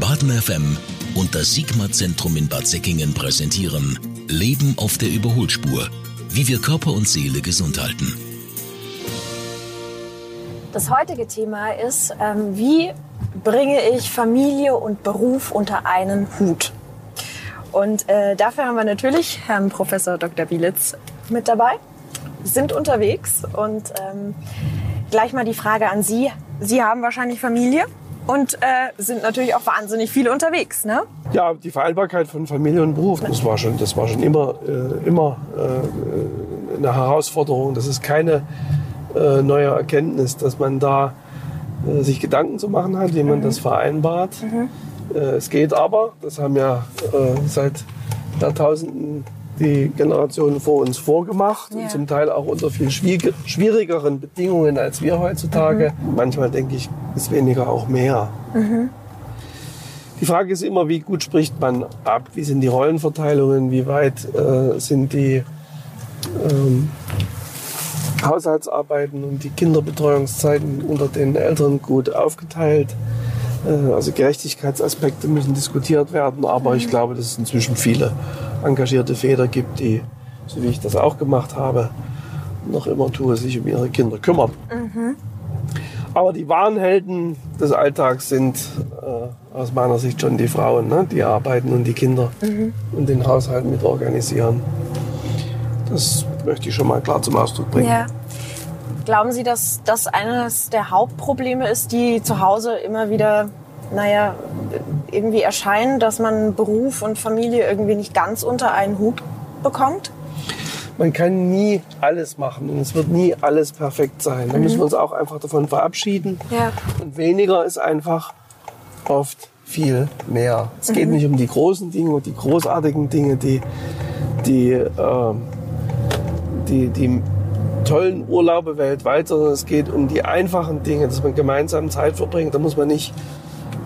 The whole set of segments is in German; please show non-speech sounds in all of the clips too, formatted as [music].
Baden FM und das Sigma-Zentrum in Bad Säckingen präsentieren Leben auf der Überholspur. Wie wir Körper und Seele gesund halten. Das heutige Thema ist, ähm, wie bringe ich Familie und Beruf unter einen Hut? Und äh, dafür haben wir natürlich Herrn Professor Dr. Bielitz mit dabei, sind unterwegs und ähm, gleich mal die Frage an Sie. Sie haben wahrscheinlich Familie und äh, sind natürlich auch wahnsinnig viel unterwegs, ne? Ja, die Vereinbarkeit von Familie und Beruf, das war schon, das war schon immer, äh, immer äh, eine Herausforderung. Das ist keine äh, neue Erkenntnis, dass man da äh, sich Gedanken zu machen hat, wie man mhm. das vereinbart. Mhm. Äh, es geht aber, das haben ja seit Jahrtausenden die Generationen vor uns vorgemacht ja. und zum Teil auch unter viel schwierigeren Bedingungen als wir heutzutage. Mhm. Manchmal denke ich, ist weniger auch mehr. Mhm. Die Frage ist immer, wie gut spricht man ab? Wie sind die Rollenverteilungen? Wie weit äh, sind die ähm, Haushaltsarbeiten und die Kinderbetreuungszeiten unter den Eltern gut aufgeteilt? Äh, also Gerechtigkeitsaspekte müssen diskutiert werden, aber ich mhm. glaube, dass es inzwischen viele engagierte Väter gibt, die, so wie ich das auch gemacht habe, noch immer tue, sich um ihre Kinder kümmern. Mhm. Aber die wahren Helden des Alltags sind äh, aus meiner Sicht schon die Frauen, ne? die arbeiten und die Kinder mhm. und den Haushalt mit organisieren. Das möchte ich schon mal klar zum Ausdruck bringen. Ja. Glauben Sie, dass das eines der Hauptprobleme ist, die zu Hause immer wieder, naja, irgendwie erscheinen, dass man Beruf und Familie irgendwie nicht ganz unter einen Hut bekommt? Man kann nie alles machen und es wird nie alles perfekt sein. Da mhm. müssen wir uns auch einfach davon verabschieden. Ja. Und weniger ist einfach oft viel mehr. Es geht mhm. nicht um die großen Dinge und die großartigen Dinge, die, die, äh, die, die tollen Urlaube weltweit, sondern es geht um die einfachen Dinge, dass man gemeinsam Zeit verbringt. Da muss man nicht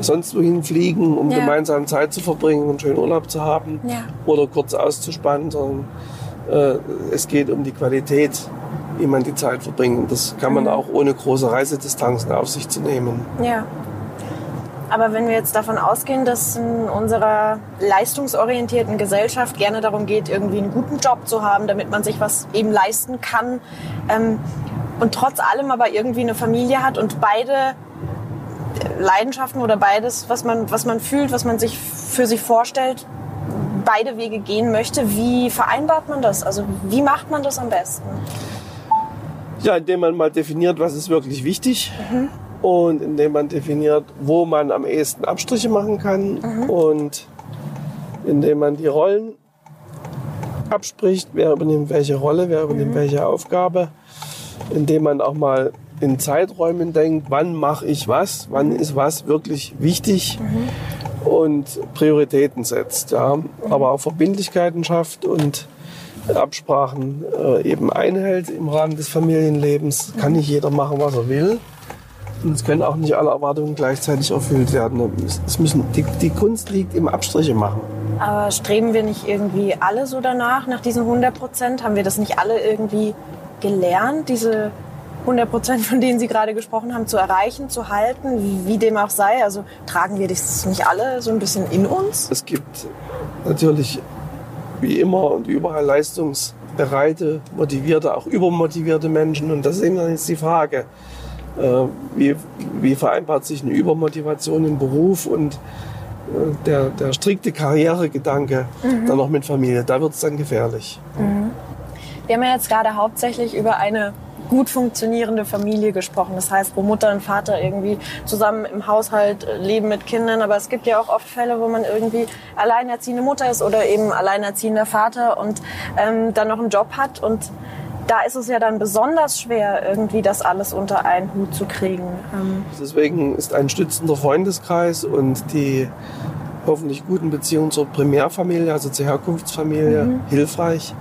sonst wohin fliegen, um ja. gemeinsam Zeit zu verbringen und schönen Urlaub zu haben ja. oder kurz auszuspannen, sondern äh, es geht um die Qualität, wie man die Zeit verbringt. Das kann man mhm. auch ohne große Reisedistanzen auf sich zu nehmen. Ja. Aber wenn wir jetzt davon ausgehen, dass in unserer leistungsorientierten Gesellschaft gerne darum geht, irgendwie einen guten Job zu haben, damit man sich was eben leisten kann ähm, und trotz allem aber irgendwie eine Familie hat und beide Leidenschaften oder beides, was man, was man fühlt, was man sich für sich vorstellt, beide Wege gehen möchte, wie vereinbart man das? Also wie macht man das am besten? Ja, indem man mal definiert, was ist wirklich wichtig. Mhm und indem man definiert, wo man am ehesten Abstriche machen kann mhm. und indem man die Rollen abspricht, wer übernimmt welche Rolle, wer übernimmt mhm. welche Aufgabe, indem man auch mal in Zeiträumen denkt, wann mache ich was, wann ist was wirklich wichtig mhm. und Prioritäten setzt, ja, mhm. aber auch Verbindlichkeiten schafft und Absprachen äh, eben einhält im Rahmen des Familienlebens. Kann nicht jeder machen, was er will. Und es können auch nicht alle Erwartungen gleichzeitig erfüllt werden. Es müssen, die, die Kunst liegt im Abstriche machen. Aber streben wir nicht irgendwie alle so danach, nach diesen 100 Prozent? Haben wir das nicht alle irgendwie gelernt, diese 100 Prozent, von denen Sie gerade gesprochen haben, zu erreichen, zu halten, wie dem auch sei? Also tragen wir das nicht alle so ein bisschen in uns? Es gibt natürlich wie immer und überall leistungsbereite, motivierte, auch übermotivierte Menschen. Und das ist eben jetzt die Frage. Äh, wie, wie vereinbart sich eine Übermotivation im Beruf und äh, der, der strikte Karrieregedanke mhm. dann noch mit Familie. Da wird es dann gefährlich. Mhm. Wir haben ja jetzt gerade hauptsächlich über eine gut funktionierende Familie gesprochen. Das heißt, wo Mutter und Vater irgendwie zusammen im Haushalt äh, leben mit Kindern. Aber es gibt ja auch oft Fälle, wo man irgendwie alleinerziehende Mutter ist oder eben alleinerziehender Vater und ähm, dann noch einen Job hat und da ist es ja dann besonders schwer, irgendwie das alles unter einen Hut zu kriegen. Ähm, Deswegen ist ein stützender Freundeskreis und die hoffentlich guten Beziehungen zur Primärfamilie, also zur Herkunftsfamilie, mhm. hilfreich,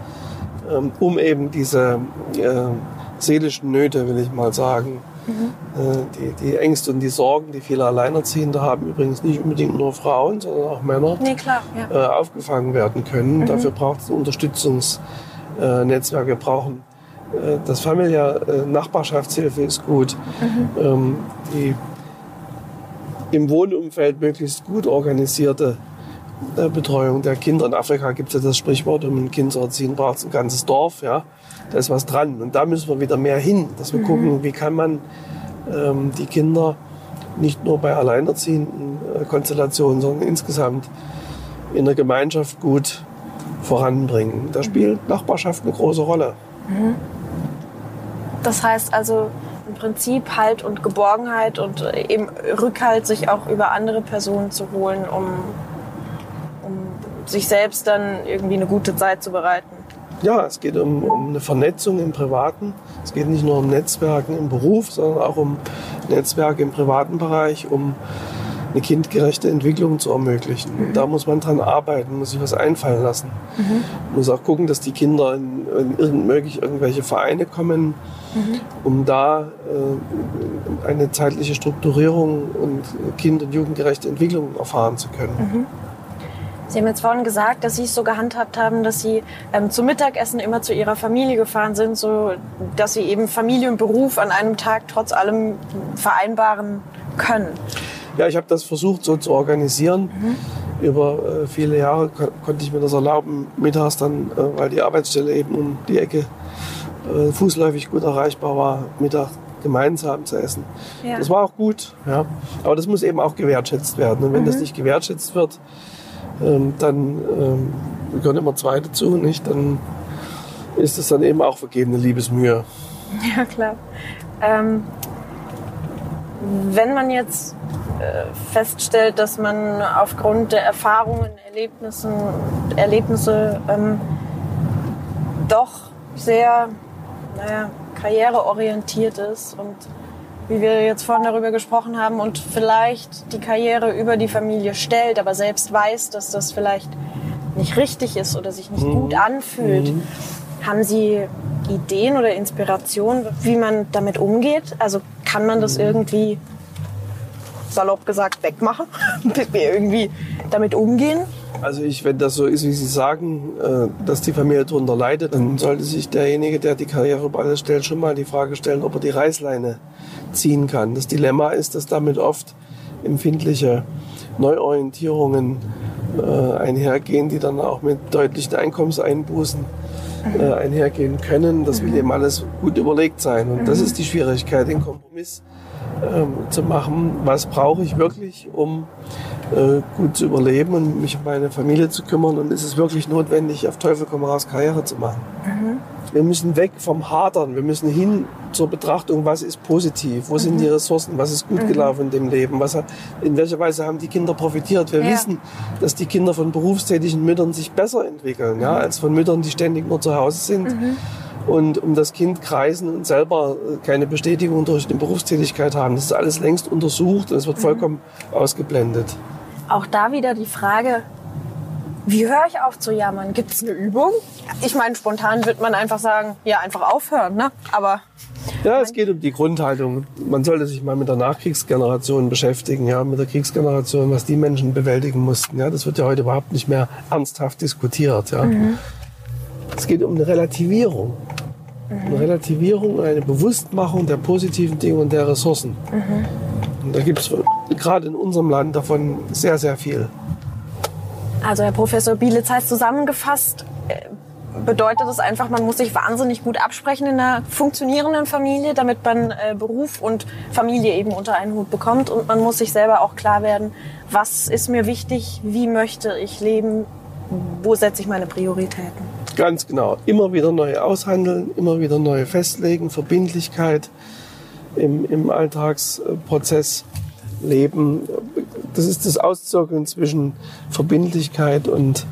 ähm, um eben diese äh, seelischen Nöte, will ich mal sagen, mhm. Äh, die, die, Ängste und die Sorgen, die viele Alleinerziehende haben, übrigens nicht unbedingt nur Frauen, sondern auch Männer, nee, klar, ja. Äh, aufgefangen werden können. Mhm. Dafür braucht es Unterstützungsnetzwerke, wir brauchen äh, das familiär Nachbarschaftshilfe ist gut. Mhm. Ähm, die im Wohnumfeld möglichst gut organisierte Betreuung der Kinder. In Afrika gibt es ja das Sprichwort, um ein Kind zu erziehen, braucht es ein ganzes Dorf. Ja? Da ist was dran. Und da müssen wir wieder mehr hin, dass wir mhm. gucken, wie kann man ähm, die Kinder nicht nur bei alleinerziehenden äh, Konstellationen, sondern insgesamt in der Gemeinschaft gut voranbringen. Da spielt Nachbarschaft eine große Rolle. Mhm. Das heißt also im Prinzip Halt und Geborgenheit und äh, eben Rückhalt, sich auch über andere Personen zu holen, um sich selbst dann irgendwie eine gute Zeit zu bereiten. Ja, es geht um, um eine Vernetzung im Privaten. Es geht nicht nur um Netzwerken im Beruf, sondern auch um Netzwerke im privaten Bereich, um eine kindgerechte Entwicklung zu ermöglichen. Und da muss man dran arbeiten, muss sich was einfallen lassen. Mhm. Muss auch gucken, dass die Kinder in, in irgend, möglich irgendwelche Vereine kommen, mhm. um da äh, eine zeitliche Strukturierung und kind- und jugendgerechte Entwicklung erfahren zu können. Mhm. Sie haben jetzt vorhin gesagt, dass Sie es so gehandhabt haben, dass Sie ähm, zum Mittagessen immer zu Ihrer Familie gefahren sind, so dass Sie eben Familie und Beruf an einem Tag trotz allem vereinbaren können. Ja, ich habe das versucht so zu organisieren. Mhm. Über äh, viele Jahre konnte ich mir das erlauben, mittags dann, äh, weil die Arbeitsstelle eben um die Ecke äh, fußläufig gut erreichbar war, Mittag gemeinsam zu essen. Ja. Das war auch gut, ja. aber das muss eben auch gewertschätzt werden. Und wenn mhm. das nicht gewertschätzt wird, ähm, dann ähm, gehören immer zwei dazu, nicht? Dann ist es dann eben auch vergebene Liebesmühe. [laughs] Ja, klar. Ähm, wenn man jetzt äh, feststellt, dass man aufgrund der Erfahrungen, Erlebnissen, Erlebnisse ähm, doch sehr naja, karriereorientiert ist und wie wir jetzt vorhin darüber gesprochen haben und vielleicht die Karriere über die Familie stellt, aber selbst weiß, dass das vielleicht nicht richtig ist oder sich nicht mhm. gut anfühlt. Mhm. Haben Sie Ideen oder Inspirationen, wie man damit umgeht? Also kann man das mhm. irgendwie salopp gesagt wegmachen, [laughs] irgendwie damit umgehen? Also ich, wenn das so ist, wie Sie sagen, äh, dass die Familie darunter leidet, dann sollte sich derjenige, der die Karriere über alles stellt, schon mal die Frage stellen, ob er die Reißleine ziehen kann. Das Dilemma ist, dass damit oft empfindliche Neuorientierungen äh, einhergehen, die dann auch mit deutlichen Einkommenseinbußen äh, einhergehen können. Das will eben alles gut überlegt sein. Und das ist die Schwierigkeit, den Kompromiss ähm, zu machen. Was brauche ich wirklich, um äh, gut zu überleben und mich um meine Familie zu kümmern? Und ist es wirklich notwendig, auf Teufel komm raus Karriere zu machen? Mhm. Wir müssen weg vom Hadern. Wir müssen hin zur Betrachtung, was ist positiv? Wo mhm. sind die Ressourcen? Was ist gut mhm. gelaufen in dem Leben? Was, in welcher Weise haben die Kinder profitiert? Wir ja. wissen, dass die Kinder von berufstätigen Müttern sich besser entwickeln, ja, als von Müttern, die ständig nur zu Hause sind. Mhm. Und um das Kind kreisen und selber äh, keine Bestätigung durch die Berufstätigkeit haben. Das ist alles längst untersucht und es wird mhm. vollkommen ausgeblendet. Auch da wieder die Frage, wie höre ich auf zu jammern? Gibt es eine Übung? Ich meine, spontan wird man einfach sagen, ja, einfach aufhören, ne? Aber. Ja, es geht um die Grundhaltung. Man sollte sich mal mit der Nachkriegsgeneration beschäftigen, ja, mit der Kriegsgeneration, was die Menschen bewältigen mussten. Ja, das wird ja heute überhaupt nicht mehr ernsthaft diskutiert, ja. Mhm. Es geht um eine Relativierung. Mhm. Eine Relativierung, eine Bewusstmachung der positiven Dinge und der Ressourcen. Mhm. Und da gibt es gerade in unserem Land davon sehr, sehr viel. Also Herr Professor Bielitz heißt zusammengefasst, äh, bedeutet es einfach, man muss sich wahnsinnig gut absprechen in einer funktionierenden Familie, damit man äh, Beruf und Familie eben unter einen Hut bekommt. Und man muss sich selber auch klar werden, was ist mir wichtig, wie möchte ich leben, wo setze ich meine Prioritäten. Ganz genau. Immer wieder neu aushandeln, immer wieder neu festlegen, Verbindlichkeit im, im Alltagsprozess leben. Das ist das Auszirkeln zwischen Verbindlichkeit und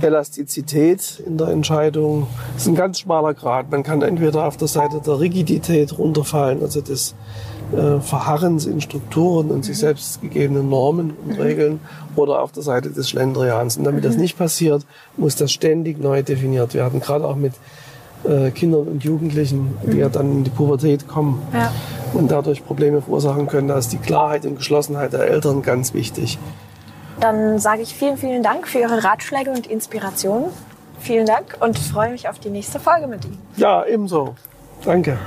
Elastizität in der Entscheidung. Das ist ein ganz schmaler Grad. Man kann entweder auf der Seite der Rigidität runterfallen, also des äh, Verharrens in Strukturen und sich selbst gegebenen Normen und Regeln, oder auf der Seite des Schlendrians. Und damit das nicht passiert, muss das ständig neu definiert werden, gerade auch mit äh, Kindern und Jugendlichen, die ja dann in die Pubertät kommen ja. und dadurch Probleme verursachen können. Da ist die Klarheit und Geschlossenheit der Eltern ganz wichtig. Dann sage ich vielen, vielen Dank für Ihre Ratschläge und Inspirationen. Vielen Dank und freue mich auf die nächste Folge mit Ihnen. Ja, ebenso. Danke.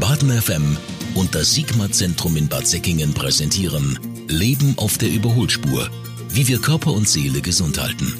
Baden FM und das Sigma-Zentrum in Bad Säckingen präsentieren Leben auf der Überholspur. Wie wir Körper und Seele gesund halten.